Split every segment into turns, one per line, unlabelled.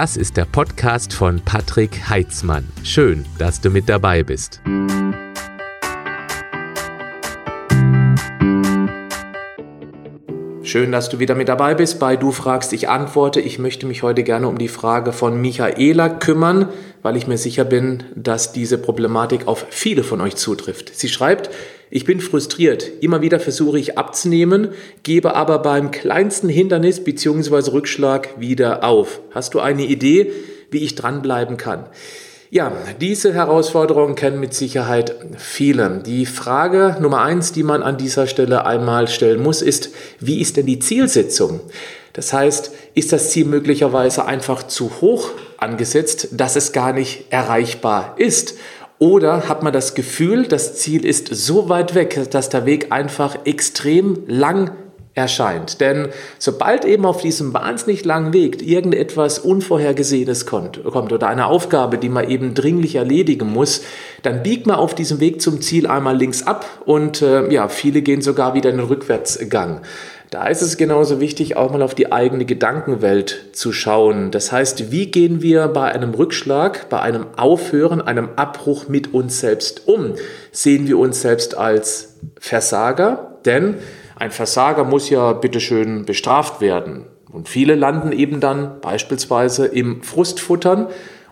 Das ist der Podcast von Patrick Heitzmann. Schön, dass du mit dabei bist.
Schön, dass du wieder mit dabei bist bei Du fragst, ich antworte. Ich möchte mich heute gerne um die Frage von Michaela kümmern, weil ich mir sicher bin, dass diese Problematik auf viele von euch zutrifft. Sie schreibt, ich bin frustriert. Immer wieder versuche ich abzunehmen, gebe aber beim kleinsten Hindernis bzw. Rückschlag wieder auf. Hast du eine Idee, wie ich dranbleiben kann? Ja, diese Herausforderungen kennen mit Sicherheit viele. Die Frage Nummer eins, die man an dieser Stelle einmal stellen muss, ist, wie ist denn die Zielsetzung? Das heißt, ist das Ziel möglicherweise einfach zu hoch angesetzt, dass es gar nicht erreichbar ist? Oder hat man das Gefühl, das Ziel ist so weit weg, dass der Weg einfach extrem lang erscheint. Denn sobald eben auf diesem wahnsinnig langen Weg irgendetwas Unvorhergesehenes kommt, oder eine Aufgabe, die man eben dringlich erledigen muss, dann biegt man auf diesem Weg zum Ziel einmal links ab und äh, ja, viele gehen sogar wieder in den Rückwärtsgang. Da ist es genauso wichtig, auch mal auf die eigene Gedankenwelt zu schauen. Das heißt, wie gehen wir bei einem Rückschlag, bei einem Aufhören, einem Abbruch mit uns selbst um? Sehen wir uns selbst als Versager? Denn ein Versager muss ja bitteschön bestraft werden. Und viele landen eben dann beispielsweise im Frustfuttern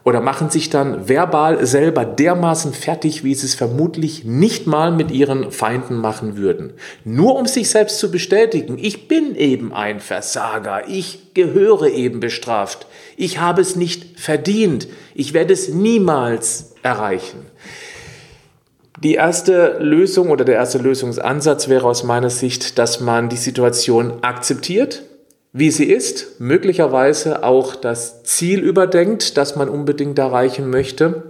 oder machen sich dann verbal selber dermaßen fertig, wie sie es vermutlich nicht mal mit ihren Feinden machen würden. Nur um sich selbst zu bestätigen, ich bin eben ein Versager, ich gehöre eben bestraft, ich habe es nicht verdient, ich werde es niemals erreichen. Die erste Lösung oder der erste Lösungsansatz wäre aus meiner Sicht, dass man die Situation akzeptiert, wie sie ist, möglicherweise auch das Ziel überdenkt, das man unbedingt erreichen möchte.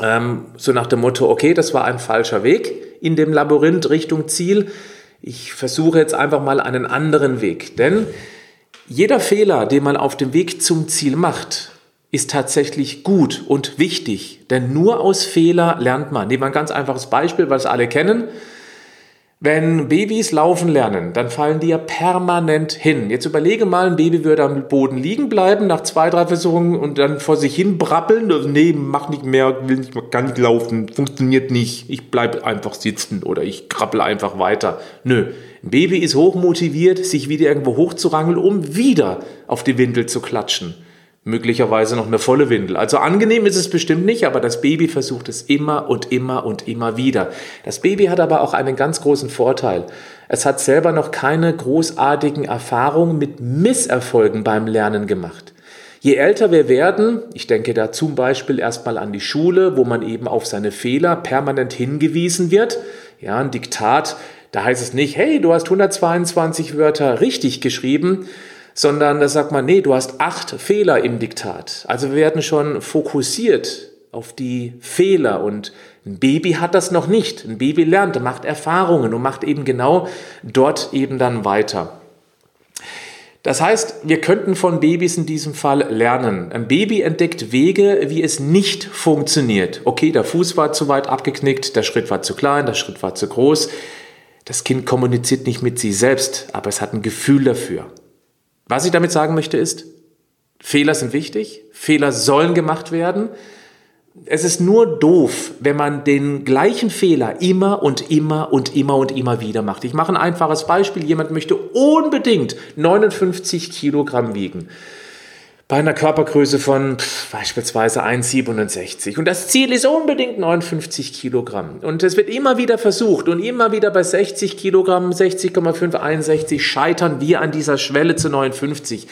Ähm, so nach dem Motto, okay, das war ein falscher Weg in dem Labyrinth Richtung Ziel. Ich versuche jetzt einfach mal einen anderen Weg. Denn jeder Fehler, den man auf dem Weg zum Ziel macht, ist tatsächlich gut und wichtig, denn nur aus Fehler lernt man. Nehmen wir ein ganz einfaches Beispiel, was alle kennen. Wenn Babys laufen lernen, dann fallen die ja permanent hin. Jetzt überlege mal, ein Baby würde am Boden liegen bleiben nach zwei, drei Versuchen und dann vor sich hin brabbeln. Nee, mach nicht mehr, will nicht, kann nicht laufen, funktioniert nicht. Ich bleibe einfach sitzen oder ich krabbel einfach weiter. Nö, ein Baby ist hochmotiviert, sich wieder irgendwo hochzurangeln, um wieder auf die Windel zu klatschen möglicherweise noch eine volle Windel. Also angenehm ist es bestimmt nicht, aber das Baby versucht es immer und immer und immer wieder. Das Baby hat aber auch einen ganz großen Vorteil. Es hat selber noch keine großartigen Erfahrungen mit Misserfolgen beim Lernen gemacht. Je älter wir werden, ich denke da zum Beispiel erstmal an die Schule, wo man eben auf seine Fehler permanent hingewiesen wird. Ja, ein Diktat, da heißt es nicht, hey, du hast 122 Wörter richtig geschrieben, sondern da sagt man, nee, du hast acht Fehler im Diktat. Also wir werden schon fokussiert auf die Fehler und ein Baby hat das noch nicht. Ein Baby lernt, macht Erfahrungen und macht eben genau dort eben dann weiter. Das heißt, wir könnten von Babys in diesem Fall lernen. Ein Baby entdeckt Wege, wie es nicht funktioniert. Okay, der Fuß war zu weit abgeknickt, der Schritt war zu klein, der Schritt war zu groß. Das Kind kommuniziert nicht mit sich selbst, aber es hat ein Gefühl dafür. Was ich damit sagen möchte ist, Fehler sind wichtig, Fehler sollen gemacht werden. Es ist nur doof, wenn man den gleichen Fehler immer und immer und immer und immer wieder macht. Ich mache ein einfaches Beispiel. Jemand möchte unbedingt 59 Kilogramm wiegen bei einer Körpergröße von beispielsweise 1,67. Und das Ziel ist unbedingt 59 Kilogramm. Und es wird immer wieder versucht und immer wieder bei 60 Kilogramm, 60,5, 61 scheitern wir an dieser Schwelle zu 59.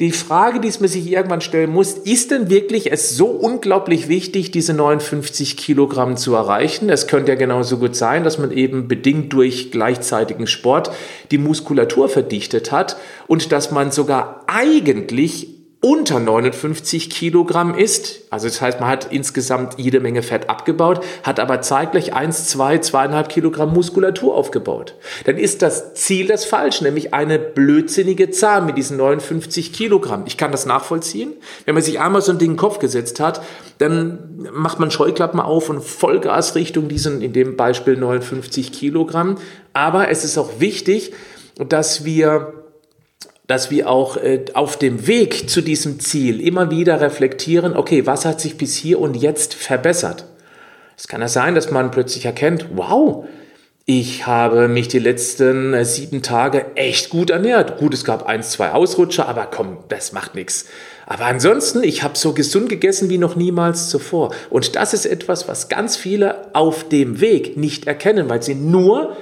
Die Frage, die man sich irgendwann stellen muss, ist denn wirklich es so unglaublich wichtig, diese 59 Kilogramm zu erreichen? Es könnte ja genauso gut sein, dass man eben bedingt durch gleichzeitigen Sport die Muskulatur verdichtet hat und dass man sogar eigentlich unter 59 Kilogramm ist, also das heißt, man hat insgesamt jede Menge Fett abgebaut, hat aber zeitgleich 1, 2, 2,5 Kilogramm Muskulatur aufgebaut. Dann ist das Ziel das falsch, nämlich eine blödsinnige Zahl mit diesen 59 Kilogramm. Ich kann das nachvollziehen. Wenn man sich einmal so ein Ding in den Kopf gesetzt hat, dann macht man Scheuklappen auf und Vollgas Richtung diesen, in dem Beispiel 59 Kilogramm. Aber es ist auch wichtig, dass wir dass wir auch äh, auf dem Weg zu diesem Ziel immer wieder reflektieren, okay, was hat sich bis hier und jetzt verbessert? Es kann ja sein, dass man plötzlich erkennt, wow, ich habe mich die letzten äh, sieben Tage echt gut ernährt. Gut, es gab eins, zwei Ausrutscher, aber komm, das macht nichts. Aber ansonsten, ich habe so gesund gegessen wie noch niemals zuvor. Und das ist etwas, was ganz viele auf dem Weg nicht erkennen, weil sie nur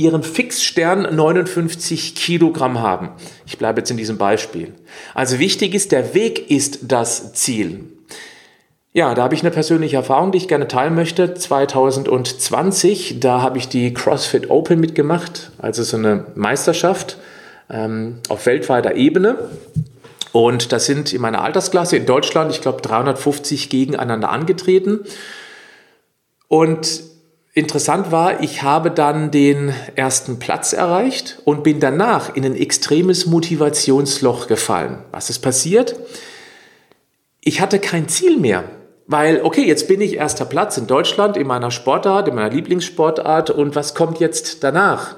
ihren Fixstern 59 Kilogramm haben. Ich bleibe jetzt in diesem Beispiel. Also wichtig ist, der Weg ist das Ziel. Ja, da habe ich eine persönliche Erfahrung, die ich gerne teilen möchte. 2020, da habe ich die CrossFit Open mitgemacht, also so eine Meisterschaft ähm, auf weltweiter Ebene. Und da sind in meiner Altersklasse in Deutschland, ich glaube, 350 gegeneinander angetreten. Und interessant war, ich habe dann den ersten Platz erreicht und bin danach in ein extremes Motivationsloch gefallen. Was ist passiert? Ich hatte kein Ziel mehr. Weil, okay, jetzt bin ich erster Platz in Deutschland in meiner Sportart, in meiner Lieblingssportart und was kommt jetzt danach?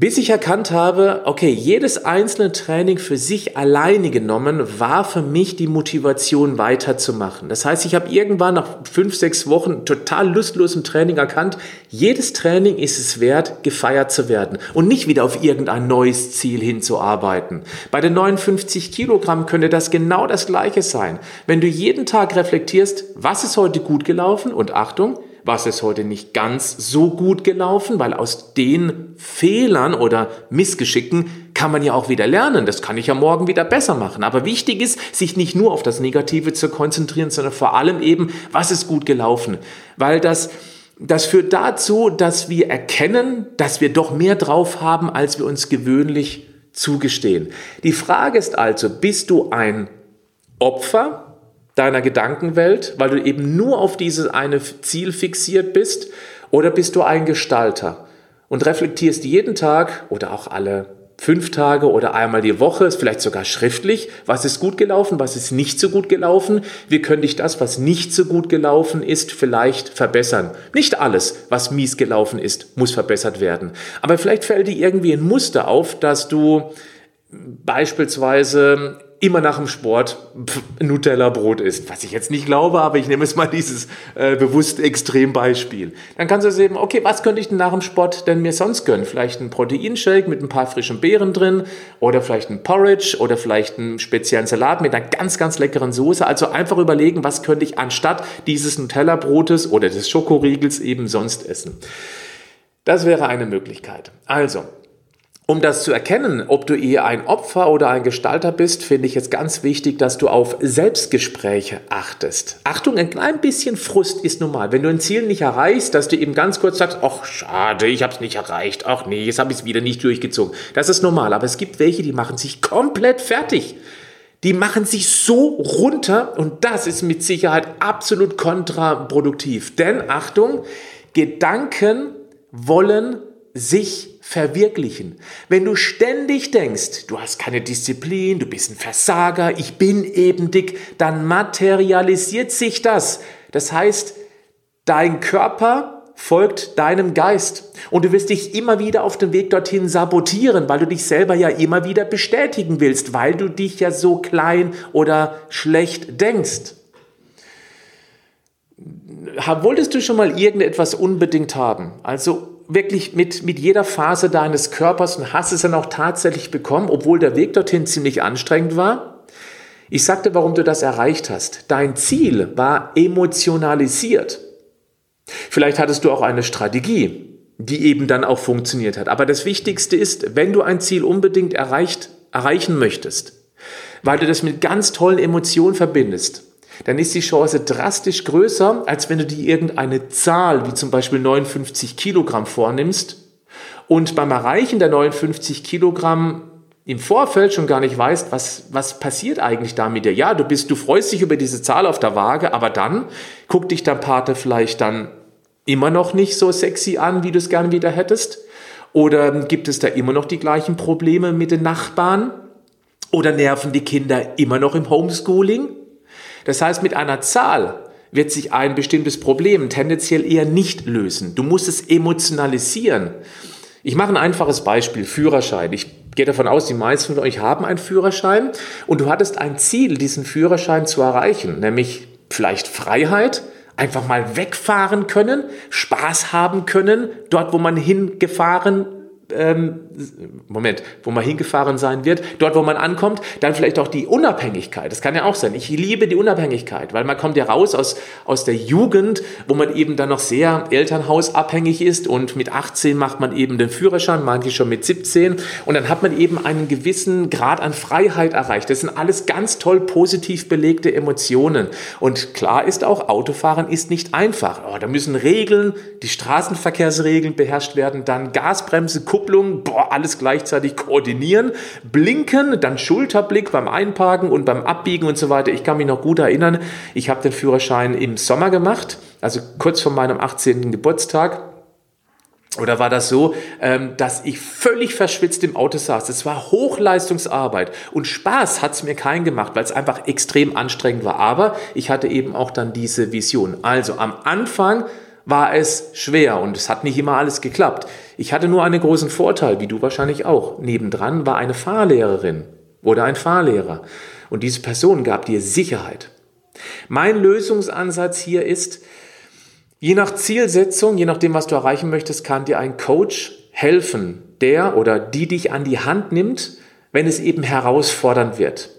Bis ich erkannt habe, okay, jedes einzelne Training für sich alleine genommen war für mich die Motivation weiterzumachen. Das heißt, ich habe irgendwann nach fünf, sechs Wochen total lustlosen Training erkannt, jedes Training ist es wert, gefeiert zu werden und nicht wieder auf irgendein neues Ziel hinzuarbeiten. Bei den 59 Kilogramm könnte das genau das gleiche sein. Wenn du jeden Tag reflektierst, was ist heute gut gelaufen und Achtung, was ist heute nicht ganz so gut gelaufen, weil aus den Fehlern oder Missgeschicken kann man ja auch wieder lernen. Das kann ich ja morgen wieder besser machen. Aber wichtig ist, sich nicht nur auf das Negative zu konzentrieren, sondern vor allem eben, was ist gut gelaufen. Weil das, das führt dazu, dass wir erkennen, dass wir doch mehr drauf haben, als wir uns gewöhnlich zugestehen. Die Frage ist also, bist du ein Opfer deiner Gedankenwelt, weil du eben nur auf dieses eine Ziel fixiert bist? Oder bist du ein Gestalter und reflektierst jeden Tag oder auch alle fünf Tage oder einmal die Woche, vielleicht sogar schriftlich, was ist gut gelaufen, was ist nicht so gut gelaufen, wie könnte ich das, was nicht so gut gelaufen ist, vielleicht verbessern. Nicht alles, was mies gelaufen ist, muss verbessert werden. Aber vielleicht fällt dir irgendwie ein Muster auf, dass du beispielsweise immer nach dem Sport Nutella-Brot isst. Was ich jetzt nicht glaube, aber ich nehme es mal dieses äh, bewusst Extrembeispiel. Dann kannst du sehen, okay, was könnte ich denn nach dem Sport denn mir sonst gönnen? Vielleicht ein Proteinshake mit ein paar frischen Beeren drin oder vielleicht ein Porridge oder vielleicht einen speziellen Salat mit einer ganz, ganz leckeren Soße. Also einfach überlegen, was könnte ich anstatt dieses Nutella-Brotes oder des Schokoriegels eben sonst essen. Das wäre eine Möglichkeit. Also, um das zu erkennen, ob du eher ein Opfer oder ein Gestalter bist, finde ich jetzt ganz wichtig, dass du auf Selbstgespräche achtest. Achtung, ein klein bisschen Frust ist normal. Wenn du ein Ziel nicht erreichst, dass du eben ganz kurz sagst, ach schade, ich habe es nicht erreicht, ach nee, jetzt habe ich es wieder nicht durchgezogen. Das ist normal, aber es gibt welche, die machen sich komplett fertig. Die machen sich so runter und das ist mit Sicherheit absolut kontraproduktiv. Denn Achtung, Gedanken wollen sich verwirklichen. Wenn du ständig denkst, du hast keine Disziplin, du bist ein Versager, ich bin eben dick, dann materialisiert sich das. Das heißt, dein Körper folgt deinem Geist und du wirst dich immer wieder auf dem Weg dorthin sabotieren, weil du dich selber ja immer wieder bestätigen willst, weil du dich ja so klein oder schlecht denkst. Wolltest du schon mal irgendetwas unbedingt haben? Also wirklich mit, mit jeder Phase deines Körpers und hast es dann auch tatsächlich bekommen, obwohl der Weg dorthin ziemlich anstrengend war. Ich sagte, warum du das erreicht hast. Dein Ziel war emotionalisiert. Vielleicht hattest du auch eine Strategie, die eben dann auch funktioniert hat. Aber das Wichtigste ist, wenn du ein Ziel unbedingt erreicht, erreichen möchtest, weil du das mit ganz tollen Emotionen verbindest, dann ist die Chance drastisch größer, als wenn du dir irgendeine Zahl, wie zum Beispiel 59 Kilogramm vornimmst und beim Erreichen der 59 Kilogramm im Vorfeld schon gar nicht weißt, was, was passiert eigentlich da mit dir. Ja, du bist, du freust dich über diese Zahl auf der Waage, aber dann guckt dich dein Partner vielleicht dann immer noch nicht so sexy an, wie du es gerne wieder hättest. Oder gibt es da immer noch die gleichen Probleme mit den Nachbarn? Oder nerven die Kinder immer noch im Homeschooling? Das heißt, mit einer Zahl wird sich ein bestimmtes Problem tendenziell eher nicht lösen. Du musst es emotionalisieren. Ich mache ein einfaches Beispiel, Führerschein. Ich gehe davon aus, die meisten von euch haben einen Führerschein und du hattest ein Ziel, diesen Führerschein zu erreichen, nämlich vielleicht Freiheit, einfach mal wegfahren können, Spaß haben können, dort, wo man hingefahren ähm, Moment, wo man hingefahren sein wird, dort, wo man ankommt, dann vielleicht auch die Unabhängigkeit. Das kann ja auch sein. Ich liebe die Unabhängigkeit, weil man kommt ja raus aus, aus der Jugend, wo man eben dann noch sehr elternhausabhängig ist und mit 18 macht man eben den Führerschein, manche schon mit 17 und dann hat man eben einen gewissen Grad an Freiheit erreicht. Das sind alles ganz toll positiv belegte Emotionen und klar ist auch, Autofahren ist nicht einfach. Oh, da müssen Regeln, die Straßenverkehrsregeln beherrscht werden, dann Gasbremse, Kupplung, boah, alles gleichzeitig koordinieren, blinken, dann Schulterblick beim Einparken und beim Abbiegen und so weiter. Ich kann mich noch gut erinnern, ich habe den Führerschein im Sommer gemacht, also kurz vor meinem 18. Geburtstag. Oder war das so, ähm, dass ich völlig verschwitzt im Auto saß? Es war Hochleistungsarbeit und Spaß hat es mir keinen gemacht, weil es einfach extrem anstrengend war. Aber ich hatte eben auch dann diese Vision. Also am Anfang war es schwer und es hat nicht immer alles geklappt. Ich hatte nur einen großen Vorteil, wie du wahrscheinlich auch. Nebendran war eine Fahrlehrerin oder ein Fahrlehrer und diese Person gab dir Sicherheit. Mein Lösungsansatz hier ist, je nach Zielsetzung, je nachdem, was du erreichen möchtest, kann dir ein Coach helfen, der oder die dich an die Hand nimmt, wenn es eben herausfordernd wird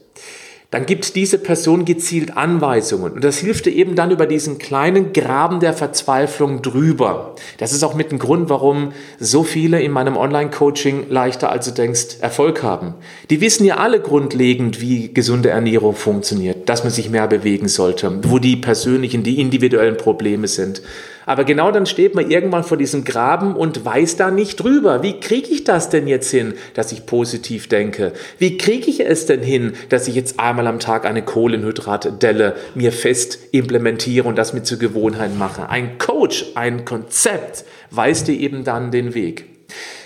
dann gibt diese Person gezielt Anweisungen. Und das hilft dir eben dann über diesen kleinen Graben der Verzweiflung drüber. Das ist auch mit dem Grund, warum so viele in meinem Online-Coaching leichter als du denkst Erfolg haben. Die wissen ja alle grundlegend, wie gesunde Ernährung funktioniert, dass man sich mehr bewegen sollte, wo die persönlichen, die individuellen Probleme sind. Aber genau dann steht man irgendwann vor diesem Graben und weiß da nicht drüber. Wie kriege ich das denn jetzt hin, dass ich positiv denke? Wie kriege ich es denn hin, dass ich jetzt einmal am Tag eine Kohlenhydratdelle mir fest implementiere und das mit zur Gewohnheit mache? Ein Coach, ein Konzept weist dir eben dann den Weg.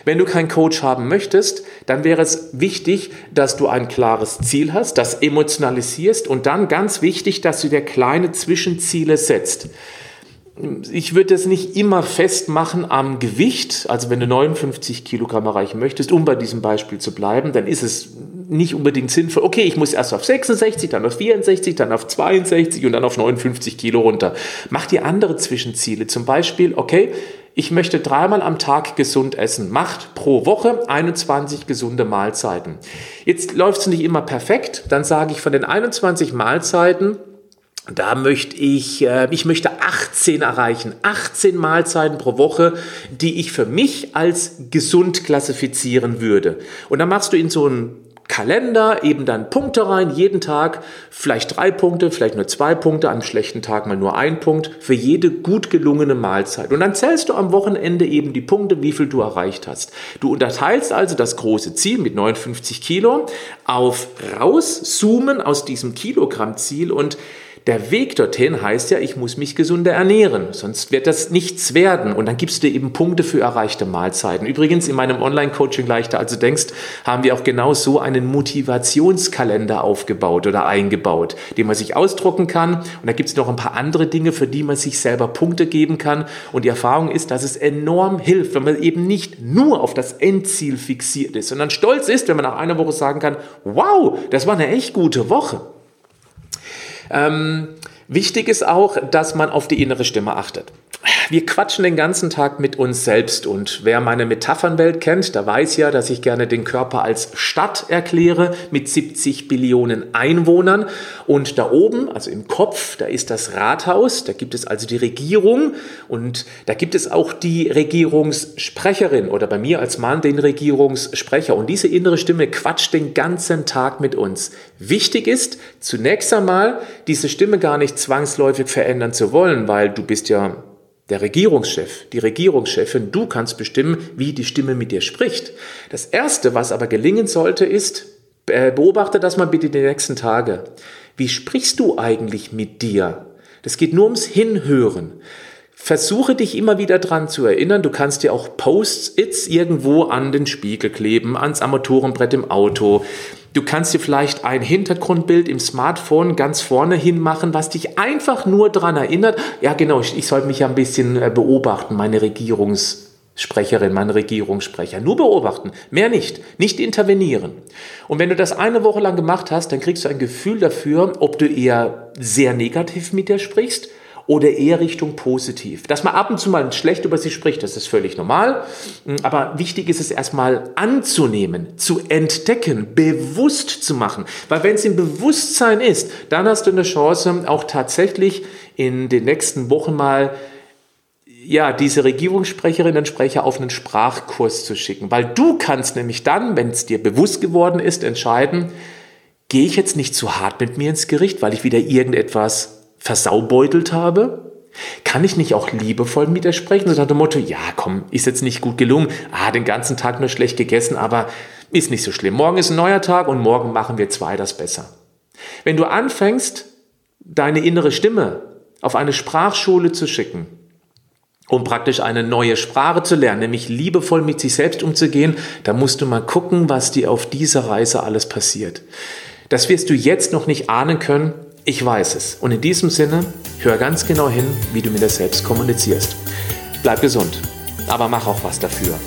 Wenn du keinen Coach haben möchtest, dann wäre es wichtig, dass du ein klares Ziel hast, das emotionalisierst und dann ganz wichtig, dass du dir kleine Zwischenziele setzt ich würde das nicht immer festmachen am Gewicht. Also wenn du 59 Kilogramm erreichen möchtest, um bei diesem Beispiel zu bleiben, dann ist es nicht unbedingt sinnvoll. Okay, ich muss erst auf 66, dann auf 64, dann auf 62 und dann auf 59 Kilo runter. Mach dir andere Zwischenziele. Zum Beispiel, okay, ich möchte dreimal am Tag gesund essen. Macht pro Woche 21 gesunde Mahlzeiten. Jetzt läuft es nicht immer perfekt. Dann sage ich von den 21 Mahlzeiten, da möchte ich, äh, ich möchte 18 erreichen, 18 Mahlzeiten pro Woche, die ich für mich als gesund klassifizieren würde. Und dann machst du in so einen Kalender eben dann Punkte rein, jeden Tag vielleicht drei Punkte, vielleicht nur zwei Punkte, einem schlechten Tag mal nur ein Punkt für jede gut gelungene Mahlzeit. Und dann zählst du am Wochenende eben die Punkte, wie viel du erreicht hast. Du unterteilst also das große Ziel mit 59 Kilo auf rauszoomen aus diesem Kilogrammziel und der Weg dorthin heißt ja, ich muss mich gesunder ernähren, sonst wird das nichts werden. Und dann gibst du eben Punkte für erreichte Mahlzeiten. Übrigens in meinem Online-Coaching leichter als du denkst, haben wir auch genau so einen Motivationskalender aufgebaut oder eingebaut, den man sich ausdrucken kann. Und da gibt es noch ein paar andere Dinge, für die man sich selber Punkte geben kann. Und die Erfahrung ist, dass es enorm hilft, wenn man eben nicht nur auf das Endziel fixiert ist, sondern stolz ist, wenn man nach einer Woche sagen kann, wow, das war eine echt gute Woche. Ähm, wichtig ist auch, dass man auf die innere Stimme achtet wir quatschen den ganzen Tag mit uns selbst und wer meine Metaphernwelt kennt, der weiß ja, dass ich gerne den Körper als Stadt erkläre mit 70 Billionen Einwohnern und da oben, also im Kopf, da ist das Rathaus, da gibt es also die Regierung und da gibt es auch die Regierungssprecherin oder bei mir als Mann den Regierungssprecher und diese innere Stimme quatscht den ganzen Tag mit uns. Wichtig ist zunächst einmal, diese Stimme gar nicht zwangsläufig verändern zu wollen, weil du bist ja der Regierungschef, die Regierungschefin, du kannst bestimmen, wie die Stimme mit dir spricht. Das Erste, was aber gelingen sollte, ist, beobachte das mal bitte die nächsten Tage. Wie sprichst du eigentlich mit dir? Das geht nur ums Hinhören. Versuche dich immer wieder dran zu erinnern. Du kannst dir auch Post-its irgendwo an den Spiegel kleben, ans Armaturenbrett im Auto. Du kannst dir vielleicht ein Hintergrundbild im Smartphone ganz vorne hin machen, was dich einfach nur daran erinnert, ja genau, ich, ich soll mich ja ein bisschen äh, beobachten, meine Regierungs Sprecherin, mein Regierungssprecher. Nur beobachten, mehr nicht, nicht intervenieren. Und wenn du das eine Woche lang gemacht hast, dann kriegst du ein Gefühl dafür, ob du eher sehr negativ mit dir sprichst oder eher Richtung positiv. Dass man ab und zu mal schlecht über sie spricht, das ist völlig normal. Aber wichtig ist es erstmal anzunehmen, zu entdecken, bewusst zu machen. Weil wenn es im Bewusstsein ist, dann hast du eine Chance, auch tatsächlich in den nächsten Wochen mal ja, diese Regierungssprecherinnen und Sprecher auf einen Sprachkurs zu schicken. Weil du kannst nämlich dann, wenn es dir bewusst geworden ist, entscheiden, gehe ich jetzt nicht zu hart mit mir ins Gericht, weil ich wieder irgendetwas versaubeutelt habe? Kann ich nicht auch liebevoll mit dir sprechen? So nach dem Motto, ja, komm, ist jetzt nicht gut gelungen. Ah, den ganzen Tag nur schlecht gegessen, aber ist nicht so schlimm. Morgen ist ein neuer Tag und morgen machen wir zwei das besser. Wenn du anfängst, deine innere Stimme auf eine Sprachschule zu schicken, um praktisch eine neue Sprache zu lernen, nämlich liebevoll mit sich selbst umzugehen, da musst du mal gucken, was dir auf dieser Reise alles passiert. Das wirst du jetzt noch nicht ahnen können, ich weiß es. Und in diesem Sinne, hör ganz genau hin, wie du mit dir selbst kommunizierst. Bleib gesund, aber mach auch was dafür.